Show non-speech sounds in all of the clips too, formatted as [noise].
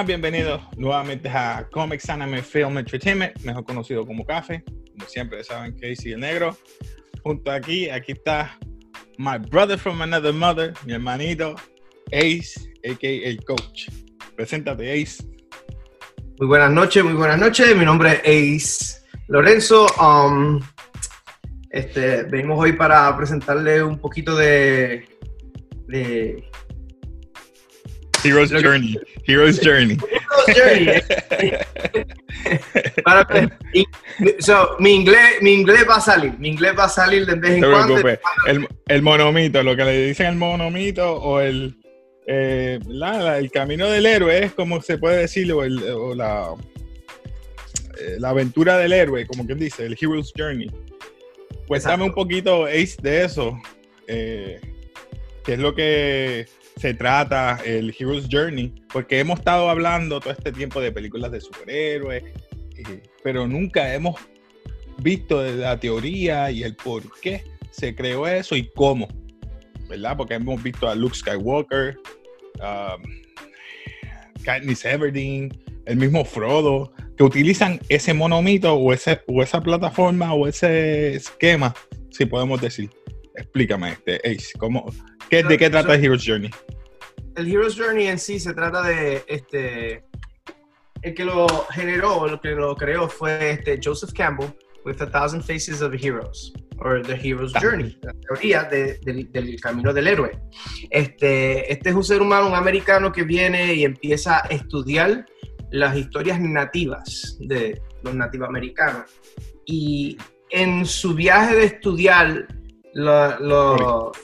Buenas, bienvenidos nuevamente a Comics Anime Film Entertainment, mejor conocido como Café. Como siempre saben, Casey el Negro. Junto aquí, aquí está my brother from another mother, mi hermanito Ace, a.k.a. el coach. Preséntate, Ace. Muy buenas noches, muy buenas noches. Mi nombre es Ace Lorenzo. Um, este, venimos hoy para presentarle un poquito de, de Hero's Journey. Hero's Journey. Hero's Journey. Para, so, mi, inglés, mi inglés va a salir. Mi inglés va a salir de vez en cuando. El, el, monomito, lo que le dicen el monomito o el, eh, la, el camino del héroe es como se puede decir, o, el, o la, eh, la aventura del héroe, como quien dice, el Hero's Journey. Pues dame un poquito, Ace, de eso. Eh, ¿Qué es lo que se trata el Hero's Journey, porque hemos estado hablando todo este tiempo de películas de superhéroes, eh, pero nunca hemos visto la teoría y el por qué se creó eso y cómo, ¿verdad? Porque hemos visto a Luke Skywalker, um, Katniss Everdeen, el mismo Frodo, que utilizan ese monomito o, ese, o esa plataforma o ese esquema, si podemos decir. Explícame, este, Ace, ¿cómo, ¿de qué trata el Hero's Journey? El Hero's Journey en sí se trata de este. El que lo generó, el que lo creó fue este Joseph Campbell with a Thousand Faces of Heroes, or The Hero's Journey, la teoría del camino del héroe. Este, este es un ser humano, un americano que viene y empieza a estudiar las historias nativas de los nativos americanos. Y en su viaje de estudiar los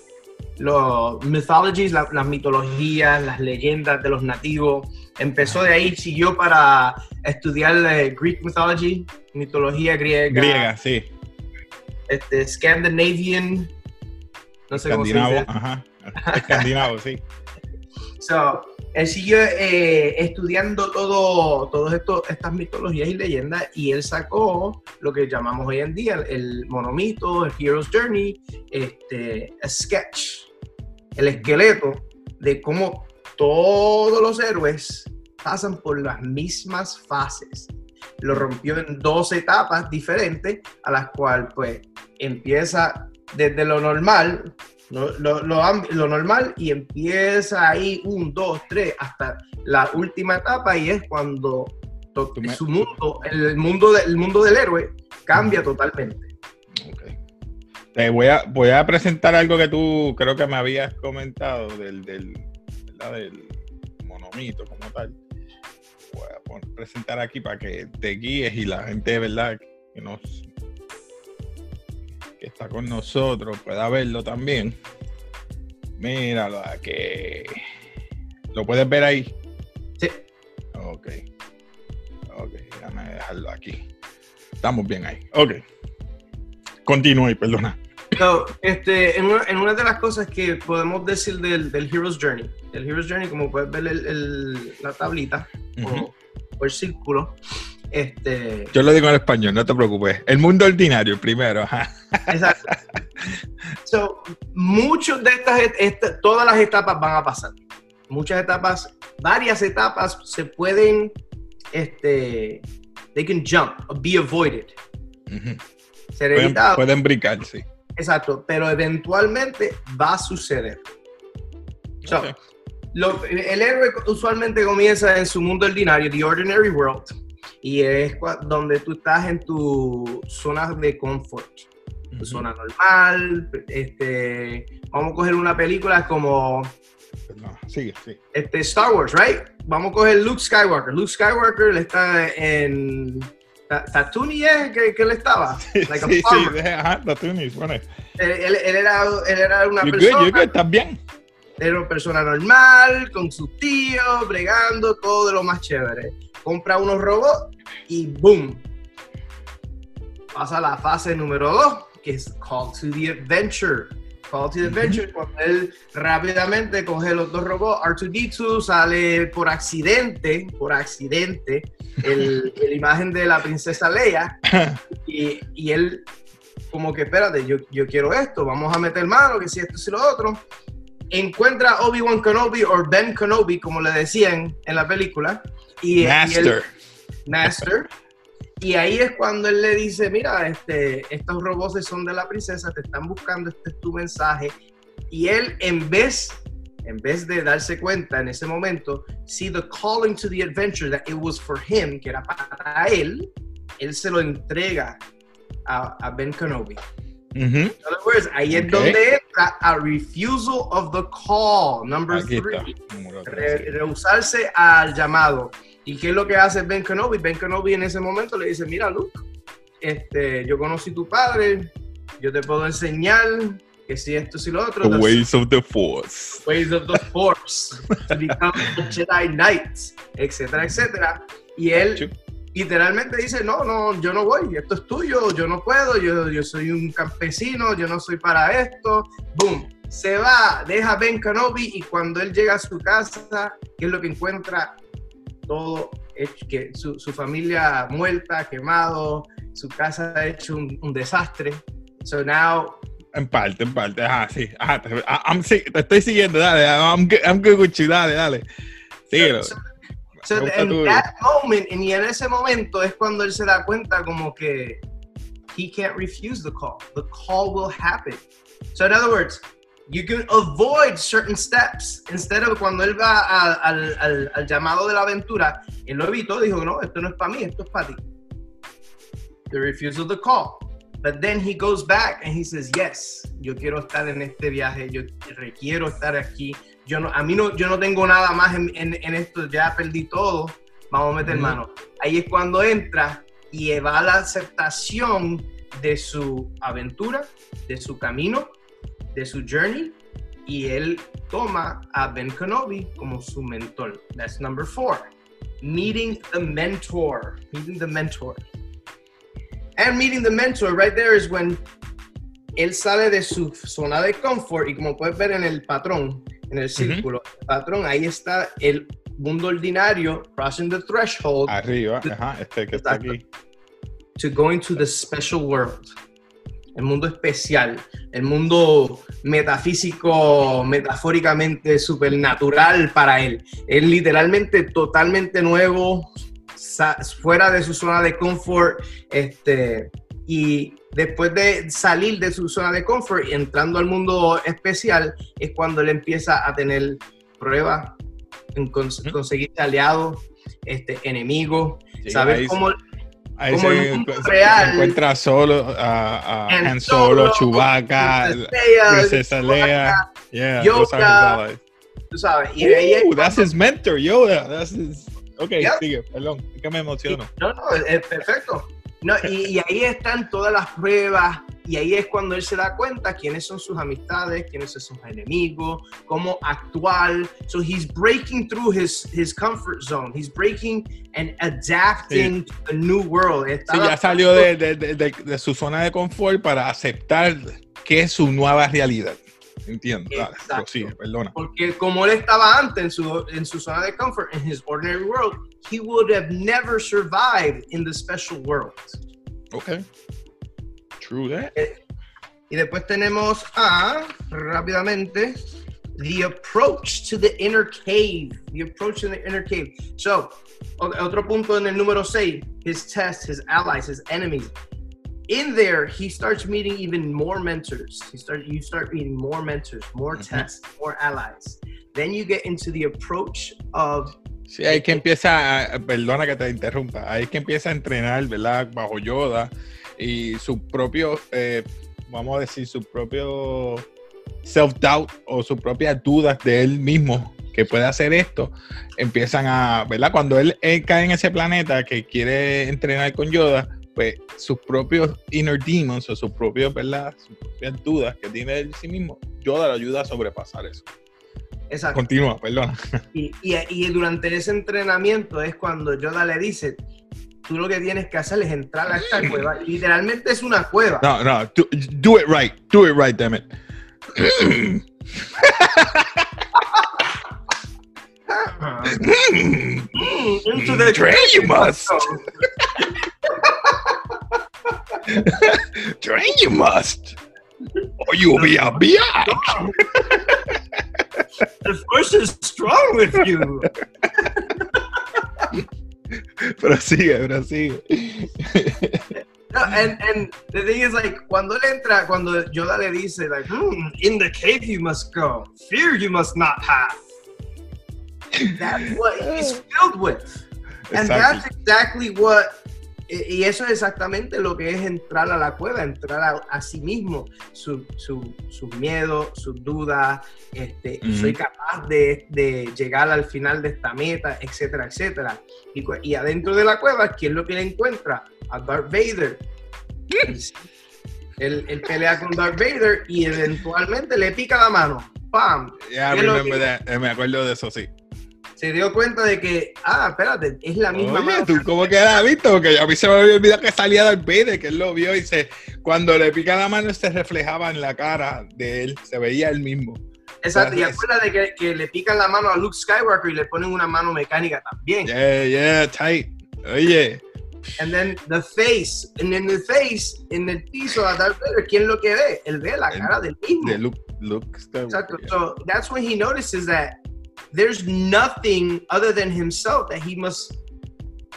los mythologies, las mitologías, las leyendas de los nativos. Empezó de ahí, siguió para estudiar Greek mythology, mitología griega. Griega, sí. Este, Scandinavian, no sé cómo se dice. Ajá. Escandinavo, sí. [laughs] So, él siguió eh, estudiando todo, todas estas mitologías y leyendas y él sacó lo que llamamos hoy en día el monomito, el Hero's Journey, este, a sketch, el esqueleto de cómo todos los héroes pasan por las mismas fases. Lo rompió en dos etapas diferentes, a las cuales pues empieza desde lo normal, lo, lo, lo, normal y empieza ahí un, dos, tres, hasta la última etapa y es cuando su mundo, el mundo, del mundo del héroe cambia totalmente. Te voy a, voy a presentar algo que tú creo que me habías comentado del, del, del monomito como tal. Voy a presentar aquí para que te guíes y la gente, ¿verdad? Que nos que está con nosotros pueda verlo también. Míralo aquí. ¿Lo puedes ver ahí? Sí. Ok. Ok, déjame dejarlo aquí. Estamos bien ahí. Ok. Continúe, perdona. Este, en, una, de las cosas que podemos decir del, Hero's Journey, el Hero's Journey, como puedes ver el, la tablita o, el círculo, este... Yo lo digo en español, no te preocupes. El mundo ordinario primero. Exacto. so, muchos de estas, todas las etapas van a pasar. Muchas etapas, varias etapas se pueden, este, they can jump, be avoided. pueden, pueden brincar, sí. Exacto, pero eventualmente va a suceder. So, el héroe usualmente comienza en su mundo ordinario, the ordinary world, y es donde tú estás en tu zona de confort, tu zona normal. Este, vamos a coger una película como sigue, sí. Este, Star Wars, right? Vamos a coger Luke Skywalker. Luke Skywalker está en Tatooine, ¿eh? ¿Qué, él estaba? [laughs] Sí, sí, sí, ajá, Tatooine, bueno. Él, él, él, era, él era una persona... Good, good, ¿estás bien? Era una persona normal, con su tío, bregando, todo de lo más chévere compra unos robots y ¡boom! Pasa a la fase número 2, que es Call to the Adventure. Call to the Adventure, cuando él rápidamente coge los dos robots, R2D2 sale por accidente, por accidente, el, [laughs] la imagen de la princesa Leia, y, y, él como que, espérate, yo, yo quiero esto, vamos a meter mano, que si esto, si lo otro, encuentra Obi-Wan Kenobi o Ben Kenobi, como le decían en la película. Y, y él- Master. Y ahí es cuando él le dice, mira, este, estos robots son de la princesa, te están buscando, este es tu mensaje. Y él, en vez, en vez de darse cuenta en ese momento, see the calling to the adventure that it was for him, que era para él, él se lo entrega a, a Ben Kenobi. Ujú. In other words, ahí Ok. es donde entra a refusal of the call, number Aquí three re- rehusarse al llamado. ¿Y qué es lo que hace Ben Kenobi? Ben Kenobi en ese momento le dice, mira Luke, este, yo conocí tu padre, yo te puedo enseñar que si esto, si lo otro, The the ways of the force. ways of the force, to become a Jedi Knight, etcétera, etcétera. Y él literalmente dice, no, no, yo no voy, esto es tuyo, yo no puedo, yo, yo soy un campesino, yo no soy para esto. Boom, se va, deja a Ben Kenobi y cuando él llega a su casa, ¿qué es lo que encuentra? Todo hecho, que su, su familia muerta, quemado, su casa hecho un, un desastre. So now, En parte, en parte. Ajá, sí. Ajá, te, ah, I'm- sí, te estoy siguiendo. Dale. I'm, good- I'm good with you. Dale, dale. Síguelo. so, so tu- that moment, y en ese momento es cuando él se da cuenta como que he can't refuse the call. The call will happen. So in other words, you can avoid certain steps. Instead of cuando él va a- al, al- al llamado de la aventura, él lo evitó, dijo, no, esto no es para mí, esto es para ti. The refusal the call. But then he goes back and he says, yes, yo quiero estar en este viaje, yo requiero estar aquí. Yo no, a mí no, yo no tengo nada más en, en- en esto, ya perdí todo, vamos a meter Ujú. mano. Ahí es cuando entra y va a la aceptación de su aventura, de su camino, de su journey, y él toma a Ben Kenobi como su mentor. That's number four. Meeting the mentor. Meeting the mentor. And meeting the mentor, right there is when él sale de su zona de confort y como puedes ver en el patrón, en el círculo, el patrón, ahí está el mundo ordinario, crossing the threshold Arriba. Ajá, este que está aquí. to go into the special world. El mundo especial, el mundo metafísico, metafóricamente supernatural para él. Es literalmente totalmente nuevo, fuera de su zona de confort, este, y después de salir de su zona de confort y entrando al mundo especial, es cuando él empieza a tener pruebas, conseguir aliados, este, enemigos, Sí, saber cómo Ahí como se, el mundo se real. encuentra solo a, a Han Solo, Chewbacca, Princesa Leia. Yeah, Yoda. tú sabes, y Ooh, that's his mentor, Yoda. That's his... Ok, Yeah. sigue, perdón, es que me emociono. No, no, es, es perfecto. No, y, y ahí están todas las pruebas, y ahí es cuando él se da cuenta quiénes son sus amistades, quiénes son sus enemigos, cómo actuar. So he's breaking through his, his comfort zone. He's breaking and adapting to a new world. Está Sí, ya salió de, de- de- de- su zona de confort para aceptar que es su nueva realidad. Entiendo. Dale, Exacto. prosigue, perdona. Porque como él estaba antes en su, en su zona de comfort, in his ordinary world, he would have never survived in the special world. Ok. True that. Y después tenemos a, rápidamente, the approach to the inner cave. The approach to the inner cave. So, otro punto en el número 6, his tests, his allies, his enemies. In there, he starts meeting even more mentors. He start, you start meeting more mentors, more tests, more allies. Then you get into the approach of Sí, ahí que empieza, a- perdona que te interrumpa, ahí que empieza a entrenar, ¿verdad? Bajo Yoda y su propio, eh, vamos a decir, su propio self-doubt o sus propias dudas de él mismo que puede hacer esto, empiezan a, ¿verdad? Cuando él, él cae en ese planeta que quiere entrenar con Yoda, pues sus propios inner demons o sus propios, ¿verdad? Sus propias dudas que tiene de sí mismo, Yoda lo ayuda a sobrepasar eso. esa Continúa, perdona. Y, y- y durante ese entrenamiento es cuando Yoda le dice, tú lo que tienes que hacer es entrar a esta cueva. Literalmente es una cueva. No, no, do, do it right. Do it right, damn it. Into the Train you must. Train you must. Or you will be a biatch. the force is strong with you. Prosigue, prosigue. No, and, and the thing is, like, cuando él entra, cuando Yoda le dice, like, hmm, in the cave you must go, fear you must not have. That's what he's [laughs] filled with. And Exactly. that's exactly what. Y eso es exactamente lo que es entrar a la cueva, entrar a, a sí mismo, su- su- sus miedos, sus dudas, este, soy capaz de, de llegar al final de esta meta, etcétera, etcétera. Y, y adentro de la cueva, ¿quién es lo que le encuentra? A Darth Vader. [laughs] Él, él pelea con Darth Vader y eventualmente le pica la mano. ¡Pam! Yeah, I ¿Qué es lo remember que- that. Eh, Me acuerdo de eso, sí. Se dio cuenta de que, ah, espérate, es la misma Oye, mano. ¿tú cómo quedas visto? Porque a mí se me había olvidado que salía Darth Vader, que él lo vio y se, cuando le pica la mano se reflejaba en la cara de él, se veía él mismo. Exacto, y acuérdate que, que le pican la mano a Luke Skywalker y le ponen una mano mecánica también. Yeah, yeah, tight. Oye, And then the face, and in the face, en el piso a Darth Vader, ¿quién lo que ve? Él ve la cara del mismo. de Luke, Luke Skywalker, Exacto. yeah. So that's when he notices that there's nothing other than himself that he must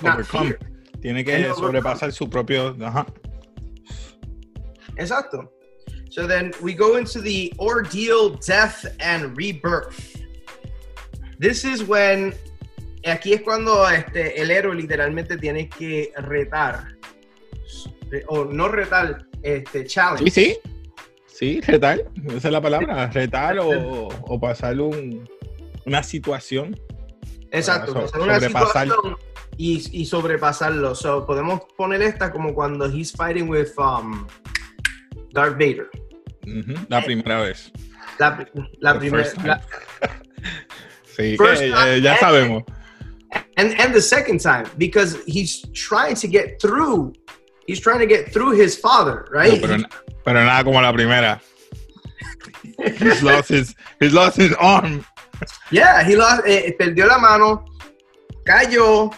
not fear. Tiene que sobrepasar su propio. Ajá. Exacto. So then we go into the ordeal, death, and rebirth. This is when. Aquí es cuando este, el héroe literalmente tiene que retar. O no retar, este, challenge. Sí, sí. Sí, retar. Esa es la palabra. Retar o, o pasar un, una situación. Exacto. so- hacer una situación y, y sobrepasarlo. So, podemos poner esta como cuando he's fighting with um, Darth Vader. Ujú, La primera vez. La, la primera. la- [laughs] Sí, time eh, ya and- sabemos. and and the second time because he's trying to get through he's trying to get through his father No, right pero, pero nada como la primera. He's lost his, he's lost his arm. Yeah he lost eh, perdió la mano cayó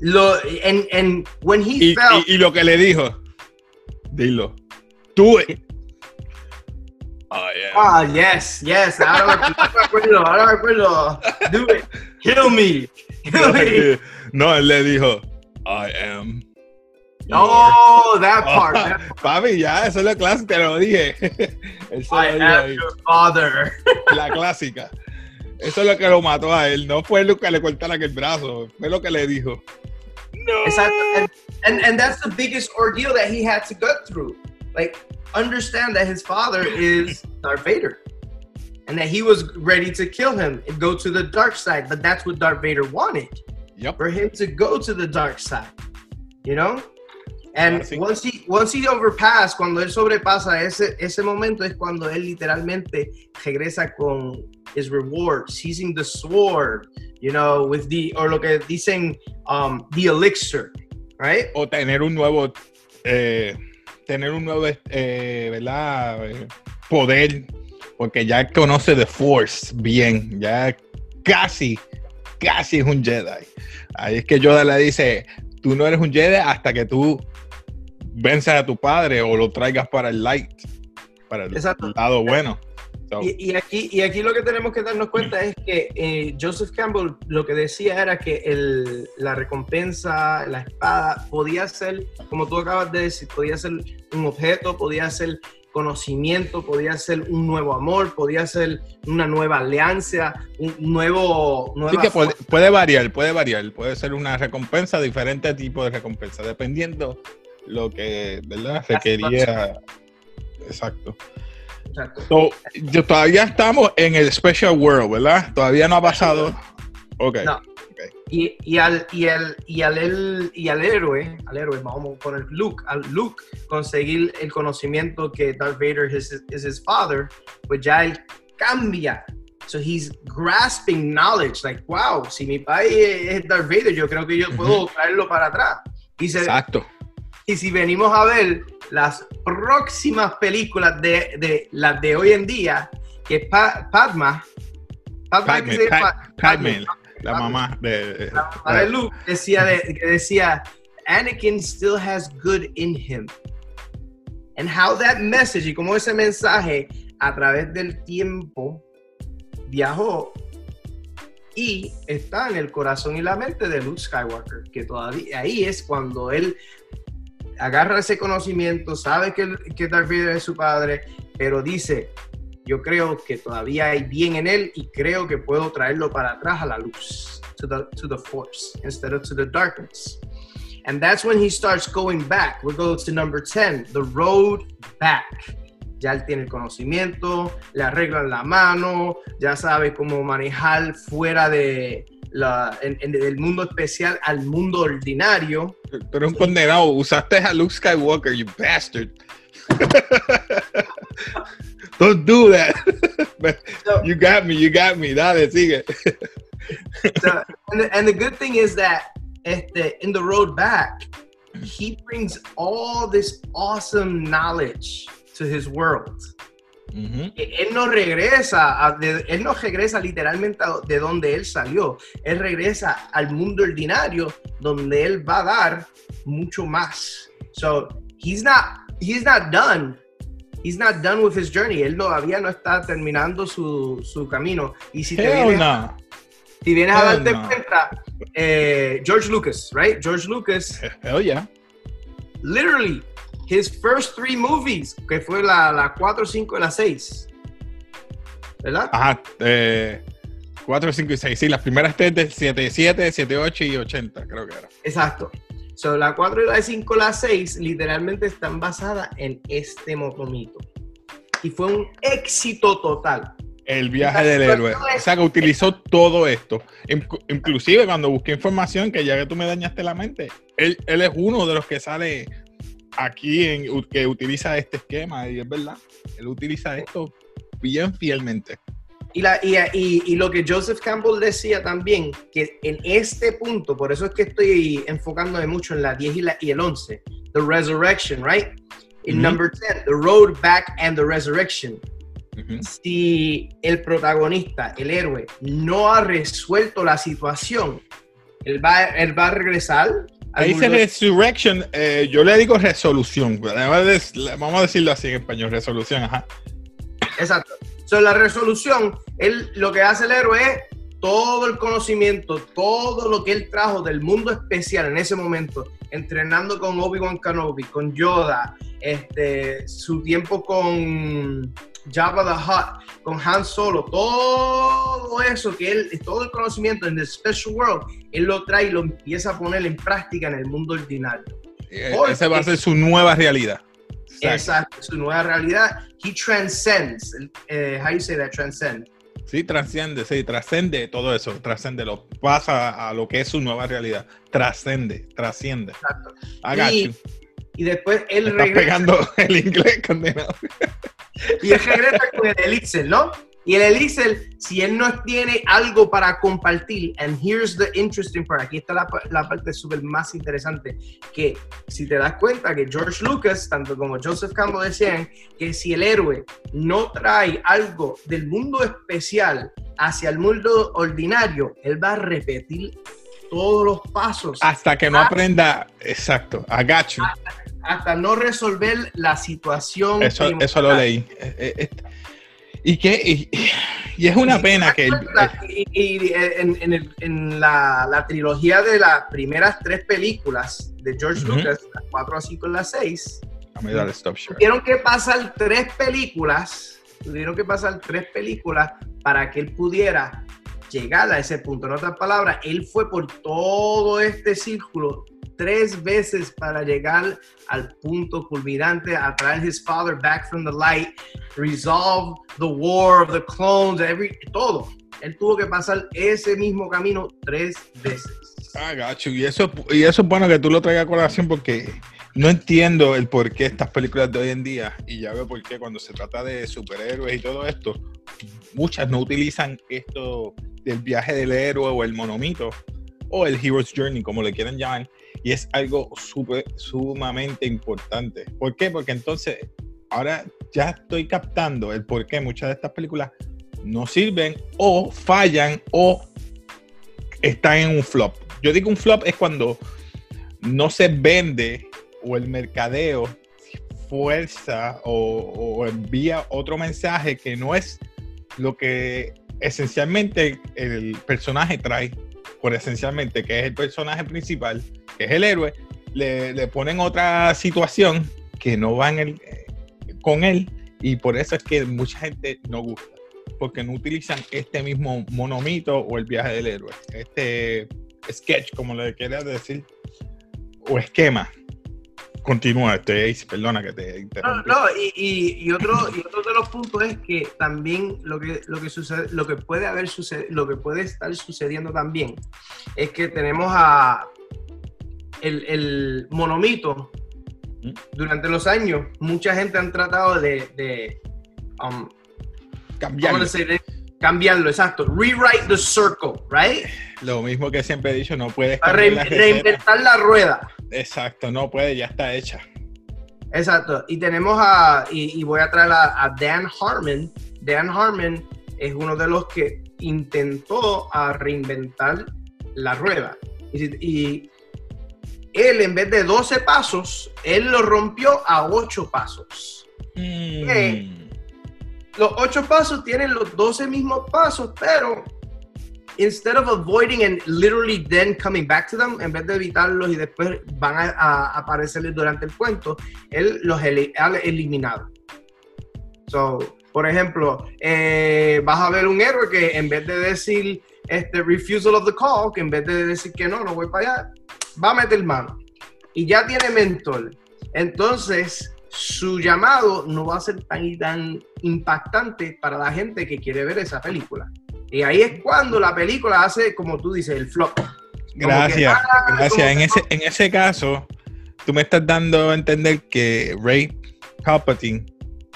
lo and and when he Y, fell y- y lo que le dijo, dilo, do it. Oh, yeah. ah yes yes ahora me, acuerdo ahora me acuerdo do it kill me kill me [laughs] No, él le dijo, I am. oh [laughs] that part that Papi, ya, eso es la clásica, te lo dije. [laughs] Eso I lo am ahí, your father la clásica. Eso es lo que lo mató a él. No fue lo que le cortara el brazo, fue lo que le dijo. No. Exacto. And, and and that's the biggest ordeal that he had to go through. Like understand that his father is Darth Vader. And that he was ready to kill him and go to the dark side, but that's what Darth Vader wanted for him to go to the dark side. You know? And once he once he overpassed, cuando él sobrepasa ese ese momento es cuando él literalmente regresa con his reward, seizing the sword, you know, with the or lo que dicen um the elixir, right? o tener un nuevo eh, tener un nuevo eh, ¿verdad? Eh, poder porque ya conoce The Force bien ya casi casi es un Jedi ahí es que Yoda le dice tú no eres un Jedi hasta que tú venzas a tu padre o lo traigas para el light para el Exacto. lado bueno Y, y aquí, y aquí lo que tenemos que darnos cuenta es que eh, Joseph Campbell lo que decía era que el- la recompensa, la espada, podía ser, como tú acabas de decir, podía ser un objeto, podía ser conocimiento, podía ser un nuevo amor, podía ser una nueva alianza, un nuevo... sí nueva que puede, puede variar puede variar. Puede ser una recompensa diferente tipo de recompensa dependiendo lo que verdad requería. exacto Exacto. So, yo todavía estamos en el Special World, ¿verdad? Todavía no ha pasado. Ok. No. Y, y al, y, al, y, al, el- y al héroe, al héroe, vamos a poner Luke, al Luke conseguir el conocimiento que Darth Vader is, is his father, pues ya él cambia. So he's grasping knowledge, like, wow, si mi padre es Darth Vader, yo creo que yo puedo traerlo para atrás. Y, se- Exacto. Y si venimos a ver las próximas películas de, de las de hoy en día, que Pa- Padma, Padma Padme, que se llama- Pat- Padme, la Padme. mamá de. la mamá de Luke decía, de- que decía, Anakin still has good in him. And how that message y cómo ese mensaje a través del tiempo viajó y está en el corazón y la mente de Luke Skywalker, que todavía ahí es cuando él agarra ese conocimiento, sabe que, que Darth es su padre, pero dice, yo creo que todavía hay bien en él y creo que puedo traerlo para atrás a la luz, to the, to the force, instead of to the darkness. And that's when he starts going back. We go to number 10, the road back. Ya él tiene el conocimiento, le arreglan la mano, ya sabe cómo manejar fuera de la, en, en, del mundo especial al mundo ordinario. Tú eres un condenado, usaste a Luke Skywalker, you bastard. [laughs] Don't do that. [laughs] so, you got me, you got me. Dale, sigue. so, and, the, and the good thing is that este, in the road back, he brings all this awesome knowledge to his world. Uh -huh. Él no regresa, a, de, él no regresa literalmente de donde él salió. Él regresa al mundo ordinario donde él va a dar mucho más. So he's not, he's not done. He's not done with his journey. Él todavía no está terminando su, su camino. Y si te vienes, no. si vienes a darte no. cuenta, eh, George Lucas, right? George Lucas. Hell yeah. Literally, his first three movies, que fue la, la 4, 5 y la 6. ¿Verdad? Ajá. Eh, 4, 5 y 6. Sí, las primeras tres de 7, 7, 7, 8 y 80, creo que era. Exacto. So, la 4 y la 5 la 6 literalmente están basadas en este motomito. Y fue un éxito total. El viaje del héroe. O sea, que utilizó todo esto. Inclusive cuando busqué información, que ya que tú me dañaste la mente, él, él es uno de los que sale aquí en, que utiliza este esquema. Y es verdad, él utiliza esto bien fielmente. Y, la, y, y, y, lo que Joseph Campbell decía también, que en este punto, por eso es que estoy enfocándome mucho en la 10 y, la, y el 11, The Resurrection, right? In mm -hmm. number 10, The Road Back and the Resurrection. Mm -hmm. Si el protagonista, el héroe, no ha resuelto la situación, él va, él va a regresar. Ahí dice Resurrection, eh, yo le digo resolución, vamos a decirlo así en español, resolución, ajá. Exacto. So, la resolución, él, lo que hace el héroe es todo el conocimiento, todo lo que él trajo del mundo especial en ese momento, entrenando con Obi-Wan Kenobi, con Yoda, este, su tiempo con Jabba the Hutt, con Han Solo, todo eso que él, todo el conocimiento en The Special World, él lo trae y lo empieza a poner en práctica en el mundo ordinario. Porque, Esa va a ser su nueva realidad. Exacto, su nueva realidad. He transcends. Uh, how you say that? Transcend. Sí, trasciende, sí, trascende todo eso, trascende, lo pasa a lo que es su nueva realidad, trascende, trasciende. Exacto. I got y, you. Y después él Estás regresa. pegando [laughs] el inglés condenado. y él regresa con el elixir, ¿no? Y el elixir, si él no tiene algo para compartir, and here's the interesting part, aquí está la, la parte súper más interesante, que si te das cuenta que George Lucas, tanto como Joseph Campbell decían, que si el héroe no trae algo del mundo especial hacia el mundo ordinario, él va a repetir todos los pasos. Hasta que no hasta, aprenda, exacto, you. Hasta, hasta no resolver la situación. Eso, eso lo leí. Eh, eh, y que y, y, es una pena que y en, en, el, en la, la, trilogía de las primeras tres películas de George uh -huh. Lucas, las 4, 5 y las 6, tuvieron que pasar tres películas, tuvieron que pasar tres películas para que él pudiera llegar a ese punto. En otras palabras, él fue por todo este círculo tres veces para llegar al punto culminante, a traer his father back from the light, resolve the war of the clones, every, todo. Él tuvo que pasar ese mismo camino tres veces. Ah, gacho. Y eso, y eso es bueno que tú lo traigas a colación porque no entiendo el por qué estas películas de hoy en día, y ya veo por qué cuando se trata de superhéroes y todo esto, muchas no utilizan esto del viaje del héroe o el monomito o el Hero's Journey, como le quieran llamar, y es algo super, sumamente importante. ¿Por qué? Porque entonces ahora ya estoy captando el por qué muchas de estas películas no sirven o fallan o están en un flop. Yo digo un flop es cuando no se vende o el mercadeo fuerza o, o envía otro mensaje que no es lo que esencialmente el personaje trae, por esencialmente que es el personaje principal, que es el héroe, le, le ponen otra situación que no va el, eh, con él y por eso es que mucha gente no gusta, porque no utilizan este mismo monomito o el viaje del héroe, este sketch, como le quieras decir, o esquema. Continúa, este Ace, perdona que te No, interrumpí. no, y, y- y otro, y otro de los puntos es que también lo que, lo que sucede, lo que puede haber sucedido, lo que puede estar sucediendo también es que tenemos a el, el monomito ¿Mm? durante los años, mucha gente han tratado de, de um, Cambiarlo. cambiarlo, exacto, rewrite the circle, right? Lo mismo que siempre he dicho, no puedes cambiar re- la reinventar la rueda. Exacto, no puede, ya está hecha. Exacto. Y tenemos a, y, y voy a traer a, a Dan Harmon. Dan Harmon es uno de los que intentó a reinventar la rueda. Y él, en vez de 12 pasos, él lo rompió a 8 pasos. Mm. Eh. Los 8 pasos tienen los 12 mismos pasos, pero instead of avoiding and literally then coming back to them, en vez de evitarlos y después van a, aparecerles durante el cuento, él los ha eliminado. So, por ejemplo, eh, vas a ver un héroe que en vez de decir este refusal of the call, que en vez de decir que no, no voy para allá, va a meter mano. Y ya tiene mentor. Entonces, su llamado no va a ser tan y tan impactante para la gente que quiere ver esa película. Y ahí es cuando la película hace, como tú dices, el flop. Gracias, que, ah, gracias. En ese, en ese caso, tú me estás dando a entender que Rey Palpatine,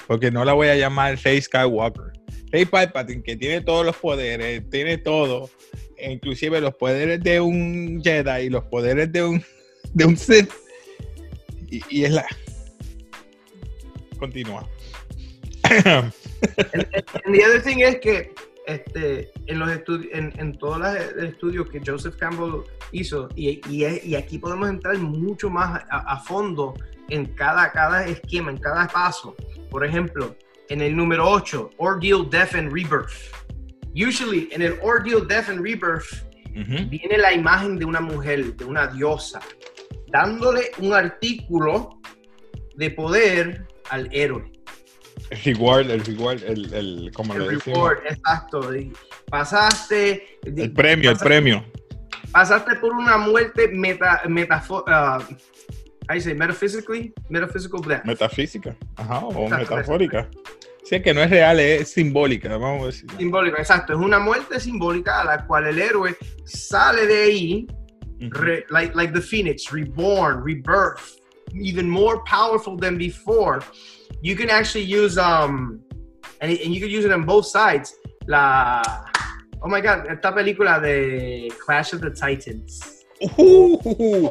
porque no la voy a llamar Rey Skywalker, Rey Palpatine, que tiene todos los poderes, tiene todo, e inclusive los poderes de un Jedi y los poderes de un, de un Sith, y, y es la... Continúa. And the other thing es que este, en los estudios, en, en todos los estudios que Joseph Campbell hizo, y, y, es- y aquí podemos entrar mucho más a, a fondo en cada, cada esquema, en cada paso. Por ejemplo, en el número 8, Ordeal, Death and Rebirth. Usually, en el Ordeal, Death and Rebirth, viene la imagen de una mujer, de una diosa, dándole un artículo de poder al héroe. El reward, el reward, el, el como El decimos, reward, exacto. Y Pasaste. el premio, el pasaste- premio. Pasaste por una muerte meta, metafo- ah, ahí se metaphysically, metaphysical death. Metafísica, ajá, o Exacto, metafórica. Sí, que no es real, es simbólica, vamos a decir. Simbólica, exacto. Es una muerte simbólica a la cual el héroe sale de ahí, Ujú. re- like, like the phoenix, reborn, rebirth, even more powerful than before. You can actually use, um, and, and you can use it on both sides. La, oh my god, esta película de Clash of the Titans. Ujú,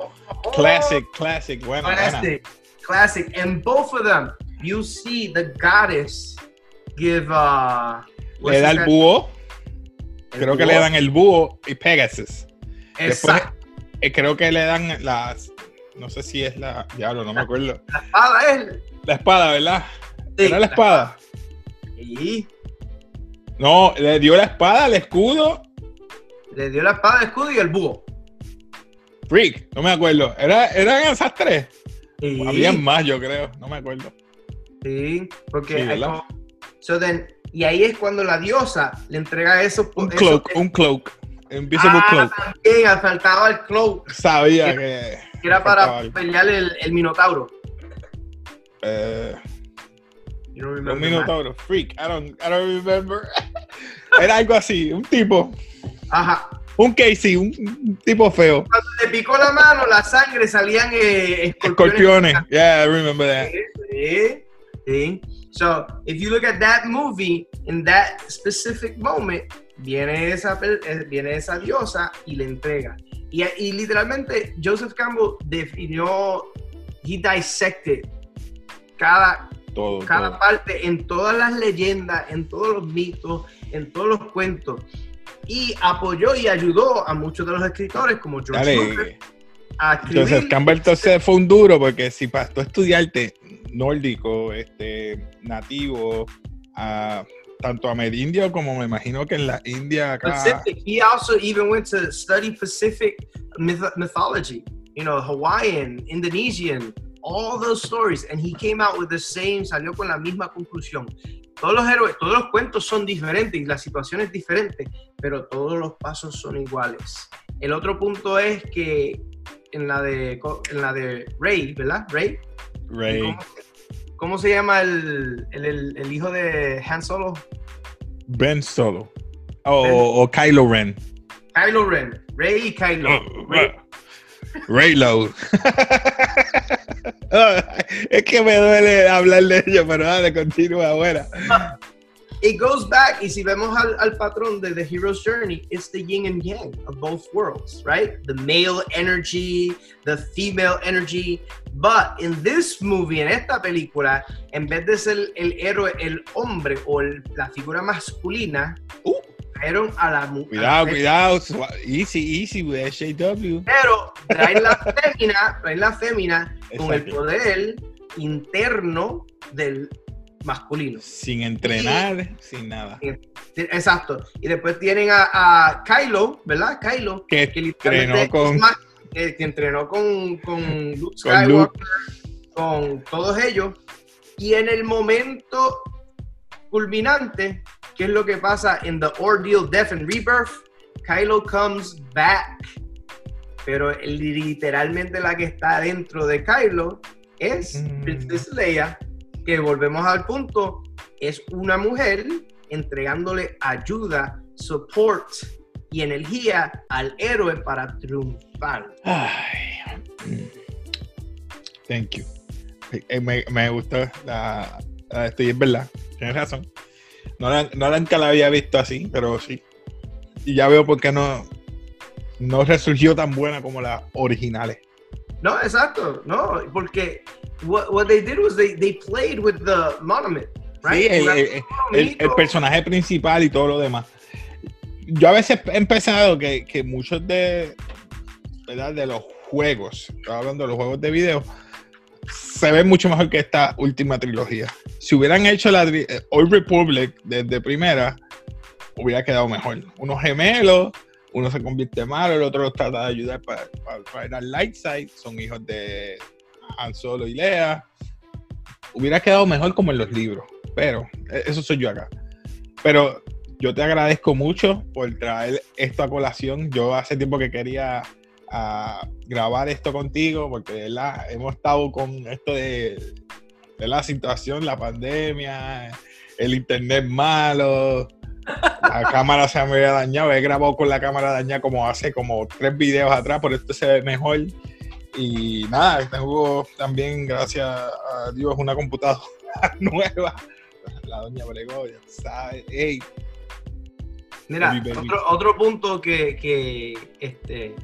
Classic, classic, bueno, buena. Classic, classic. And both of them, you see the goddess give, uh, Le da el búho, creo que le dan el búho y Pegasus. Exacto. eh, creo que le dan las, no sé si es la, diablo, no me acuerdo. La espada es. La espada, ¿verdad? sí, ¿Era la espada? Sí. No, le dio la espada, el escudo, Le dio la espada, el escudo y el búho. Freak, no me acuerdo. ¿Era, ¿Eran esas tres? Sí. Habían más, yo creo, no me acuerdo. Sí, porque Sí, hay como- so then- y ahí es cuando la diosa le entrega eso. Un cloak, un cloak. Por Ah, cloak. también, faltaba el cloak, Sabía que. Que era para pelear el, el minotauro. Eh, un that. minotauro. Freak, I don't, I don't remember. [laughs] Era algo así, un tipo. Ajá. Un Casey, un, un tipo feo. Cuando le picó la mano, la sangre salían eh, Escorpiones. Yeah, I remember that. Sí, sí. So, if you look at that movie, in that specific moment, viene esa, eh, viene esa diosa y le entrega. Y, y literalmente, Joseph Campbell definió, he dissected cada, Todo. cada todo. parte en todas las leyendas, en todos los mitos, en todos los cuentos. Y apoyó y ayudó a muchos de los escritores, como George Lucas, a. Joseph Campbell entonces fue un duro porque si para tú estudiarte nórdico, este, nativo, ah, tanto amerindio como me imagino que en la India acá. Pacific. He also even went to study Pacific myth- mythology. You know, Hawaiian, Indonesian, all those stories, and he came out with the same. Salió con la misma conclusión. Todos los héroes, todos los cuentos son diferentes y la situación es diferente, pero todos los pasos son iguales. El otro punto es que en la de en la de Rey, ¿verdad? Rey. Rey. ¿Cómo, se llama el, el, el- el hijo de Han Solo? Ben Solo. O, o Kylo Ren. Kylo Ren. Rey y Kylo. Oh, Rey. Raylo. [laughs] es que me duele hablar de ello, pero dale, continúa ahora. [laughs] It goes back, y si vemos al, al patrón de The Hero's Journey, it's the yin and yang of both worlds, right? The male energy, the female energy. But in this movie, en esta película, en vez de ser el héroe, el hombre o el- la figura masculina, Uh. trajeron a la mujer. Cuidado, cuidado. Easy, easy with SJW. Pero traen la [laughs] fémina, traen la fémina con el poder interno del masculino. Sin entrenar, sin nada. Exacto. Y después tienen a, a Kylo, ¿verdad? Kylo, Que que entrenó con. más- que, que entrenó con, con [laughs] Luke Con Skywalker, Luke. con todos ellos. Y en el momento culminante, ¿qué es lo que pasa en The Ordeal Death and Rebirth? Kylo comes back. Pero literalmente la que está dentro de Kylo es Mm. Princess Leia, que volvemos al punto, es una mujer entregándole ayuda, support y energía al héroe para triunfar. Ay. Thank you. Eh, Me, me gustó la, la estoy es verdad. Tienes razón. No la, no la nunca la había visto así, pero sí. Y ya veo por qué no, no resurgió tan buena como las originales. No, exacto, no, porque what, what they did was they, they played with the monument, right? Sí, el, el- el- el personaje principal y todo lo demás. Yo a veces he empezado que, que muchos de, ¿verdad? de los juegos, hablando de los juegos de video, se ven mucho mejor que esta última trilogía. Si hubieran hecho la eh, Old Republic desde primera, hubiera quedado mejor. Unos gemelos, uno se convierte malo, el otro los trata de ayudar para, para, para ir al light side, son hijos de Han Solo y Lea. Hubiera quedado mejor como en los libros, pero eh, eso soy yo acá. Pero yo te agradezco mucho por traer esto a colación. Yo hace tiempo que quería grabar esto contigo, porque hemos estado con esto de la situación, la pandemia, el internet malo, la cámara se me había dañado. He grabado con la cámara dañada como hace como tres videos atrás, por esto se ve mejor. Y nada, tengo también, gracias a Dios, una computadora [laughs] nueva. La doña Bregó, ya sabes. Ey, Mira, otro punto que, que, este,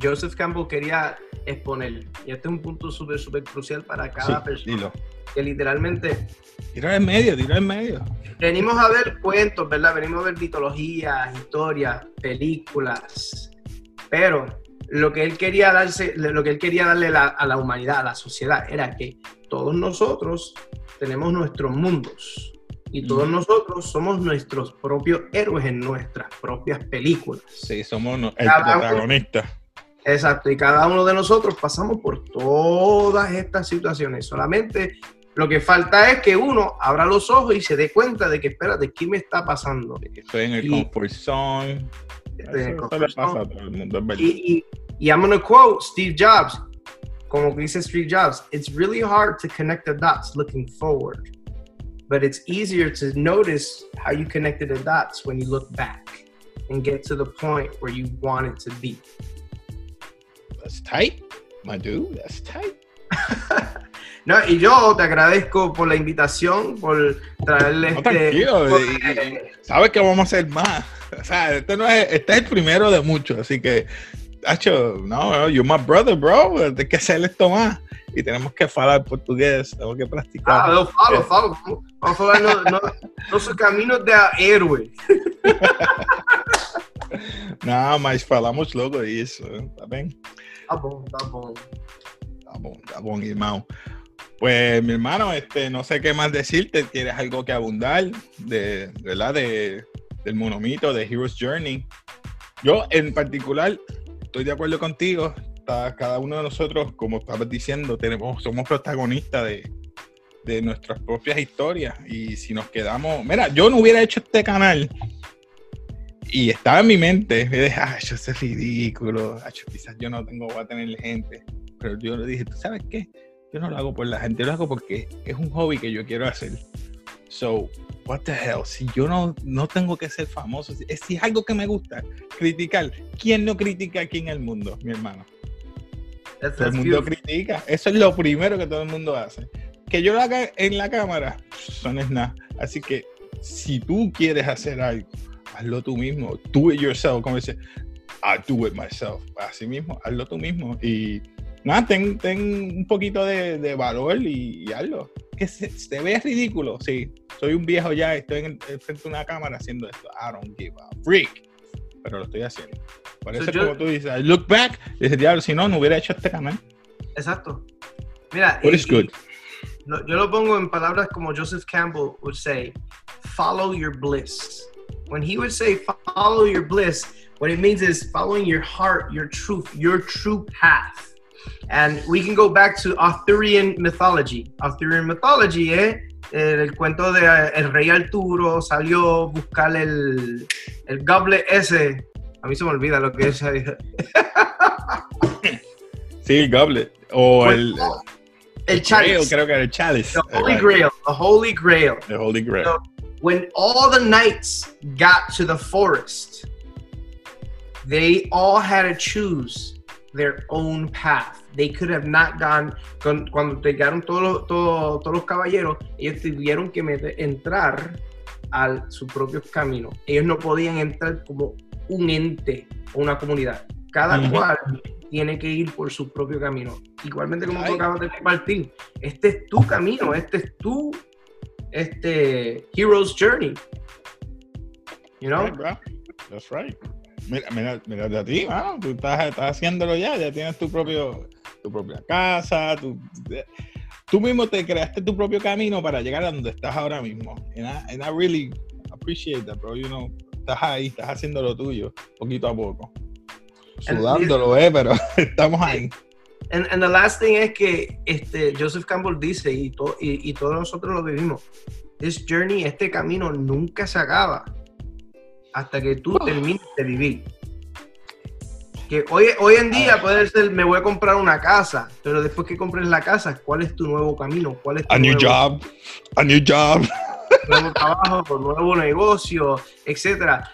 Joseph Campbell quería exponer, y este es un punto súper, súper crucial para cada sí, persona, dilo. que literalmente Tira en medio, tira en medio. venimos a ver cuentos, ¿verdad? Venimos a ver mitologías, historias, películas, pero lo que él quería darse, lo que él quería darle la- a la humanidad, a la sociedad, era que todos nosotros tenemos nuestros mundos y todos Mm. nosotros somos nuestros propios héroes en nuestras propias películas. Sí, somos el Cada uno- protagonista. Exacto, y cada uno de nosotros pasamos por todas estas situaciones. Solamente lo que falta es que uno abra los ojos y se dé cuenta de que, espérate, ¿qué me está pasando? Estoy en el Y- comfort zone. Eso, eso le pasa a todo el mundo, es verdad. Y, y, y I'm gonna quote Steve Jobs, como dice Steve Jobs, it's really hard to connect the dots looking forward, but it's easier to notice how you connected the dots when you look back and get to the point where you want it to be. That's tight, my dude, that's tight. [laughs] No, y yo te agradezco por la invitación, por traerle No, este. por- Sabes que vamos a hacer más. O sea, este, no es, este es el primero de muchos, así que, Hacho, no, you're my brother, bro. Hay que hacer esto más. Y tenemos que hablar portugués, tenemos que practicar. Ah, eu falo, falo. Vamos falar no, no, nosso caminho de héroe. [laughs] Não, mas falamos logo isso, tá bem? Tá bom, tá bom. Tá bom, tá bom, irmão. Pues mi hermano, este, no sé qué más decirte. ¿Tienes algo que abundar de, ¿verdad? De, del monomito, de Hero's Journey? Yo en particular estoy de acuerdo contigo. cada uno de nosotros, como estabas diciendo, tenemos, somos protagonistas de, de nuestras propias historias. Y si nos quedamos, mira, yo no hubiera hecho este canal y estaba en mi mente, me dije, ay, yo soy ridículo, quizás yo no tengo, voy a tener gente. Pero yo le dije, ¿tú sabes qué? Yo no lo hago por la gente, yo lo hago porque es un hobby que yo quiero hacer. So, what the hell? Si yo no, no tengo que ser famoso, si, si es algo que me gusta, criticar. ¿Quién no critica aquí en el mundo, mi hermano? todo el mundo critica. Eso es lo primero que todo el mundo hace. Que yo lo haga en la cámara, eso no es nada. Así que si tú quieres hacer algo, hazlo tú mismo. Do it yourself, como dice, I do it myself. Así mismo, hazlo tú mismo. Y nada, ten, ten un poquito de, de valor y, hazlo. Que se, se, ve ridículo, sí. Soy un viejo ya, estoy en, frente de una cámara haciendo esto. I don't give a freak. Pero lo estoy haciendo. Por eso, como tú dices, I look back, y dices, diablo, si no, no hubiera hecho este canal. Exacto. Mira, What is good? yo lo pongo en palabras como Joseph Campbell would say, follow your bliss. When he would say follow your bliss, what it means is following your heart, your truth, your true path. And we can go back to Arthurian mythology. Arthurian mythology, eh? El, cuento de el rey Arturo salió a buscar el, el goblet ese. A mí se me olvida lo que es. [laughs] sí, el goblet. O pues, el. El chalice. creo que era el chalice. The Holy Grail. The Holy Grail. The Holy Grail. So, when all the knights got to the forest, they all had to choose their own path. They could have not gone. Cuando llegaron todos, todos, todos los caballeros, ellos tuvieron que meter, entrar a su propio camino. Ellos no podían entrar como un ente o una comunidad. Cada cual tiene que ir por su propio camino. Igualmente como tú acabas de compartir, este es tu camino, este es tu este, hero's journey. You know? Right, bro. That's right. Mira, mira, mira de ti, ¿no? tú estás, estás, haciéndolo ya, ya tienes tu propio, tu propia casa, tu, tú mismo te creaste tu propio camino para llegar a donde estás ahora mismo. And I, and I really appreciate that, bro. You know, estás ahí, estás haciendo lo tuyo, poquito a poco sudándolo, eh, pero [laughs] estamos ahí. And, and the last thing es que este, Joseph Campbell dice, y, to, y, y, todos nosotros lo vivimos, this journey, este camino nunca se acaba hasta que tú termines de vivir. Que hoy, hoy en día puede ser, me voy a comprar una casa, pero después que compres la casa, ¿cuál es tu nuevo camino? ¿Cuál es tu a nuevo, new job, a new job. Nuevo trabajo, nuevo negocio, etcétera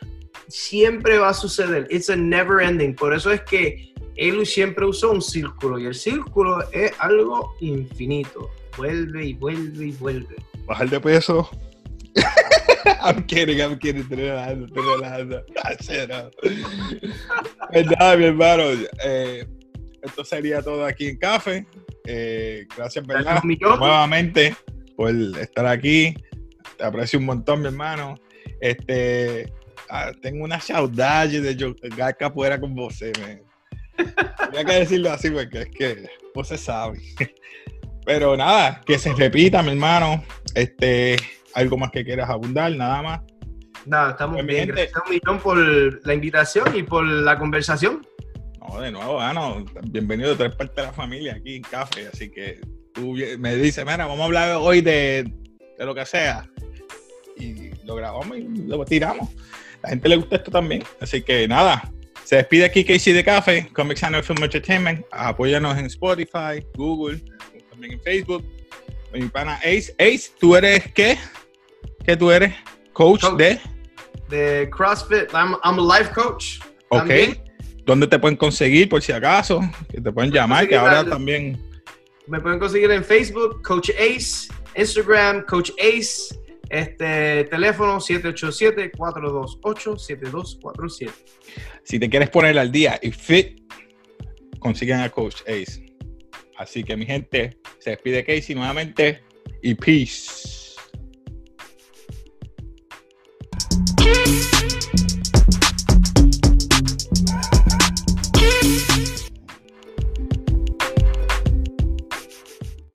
siempre va a suceder. It's a never ending. Por eso es que él siempre usó un círculo y el círculo es algo infinito. Vuelve y vuelve y vuelve. Bajar de peso. [laughs] I'm kidding, I'm kidding, estoy relajando, estoy relajando. [laughs] Pues nada, mi hermano. Eh, esto sería todo aquí en Café. Eh, gracias, ¿verdad? Nuevamente por estar aquí. Te aprecio un montón, mi hermano. Este, Ah, tengo una saudade de jogar capoeira con vos. Me. Tenía que decirlo así porque es que vos se sabe. Pero nada, que se repita, mi hermano. Este, algo más que quieras abundar, nada más. Nada, estamos pues, bien. Gracias un millón por la invitación y por la conversación. No, de nuevo, bueno, bienvenido de tres partes de la familia aquí en Café. Así que tú me dices, mira, vamos a hablar hoy de, de lo que sea. Y lo grabamos y lo tiramos la gente le gusta esto también. Así que nada, se despide aquí Casey de Café, Comic Channel Film Entertainment. Apóyanos en Spotify, Google, también en Facebook. Mi pana Ace. Ace, ¿tú eres qué? ¿Qué tú eres? Coach, de? De CrossFit. I'm, I'm a life coach. Ok. ¿Dónde te pueden conseguir por si acaso? Que te pueden llamar, que ahora también. Me pueden conseguir en Facebook, Coach Ace, Instagram, Coach Ace. Este teléfono 787-428-7247. Si te quieres poner al día y fit, consiguen a Coach Ace. Así que mi gente, se despide Casey nuevamente y peace.